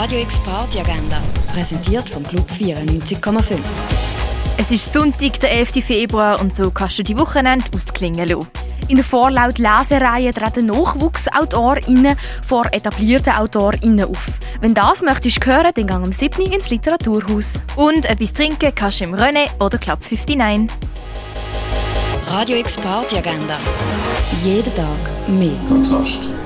Radio X Party Agenda, präsentiert vom Club 94,5. Es ist Sonntag, der 11. Februar und so kannst du die Wochenende ausklingen lassen. In der Vorlaut Lesereihe treten NachwuchsautorInnen vor etablierten AutorInnen auf. Wenn das möchtest hören, dann gang am 7. ins Literaturhaus. Und etwas trinken kannst du im René oder Club 59. Radio X Party Agenda. Jeden Tag mehr. Kontrast.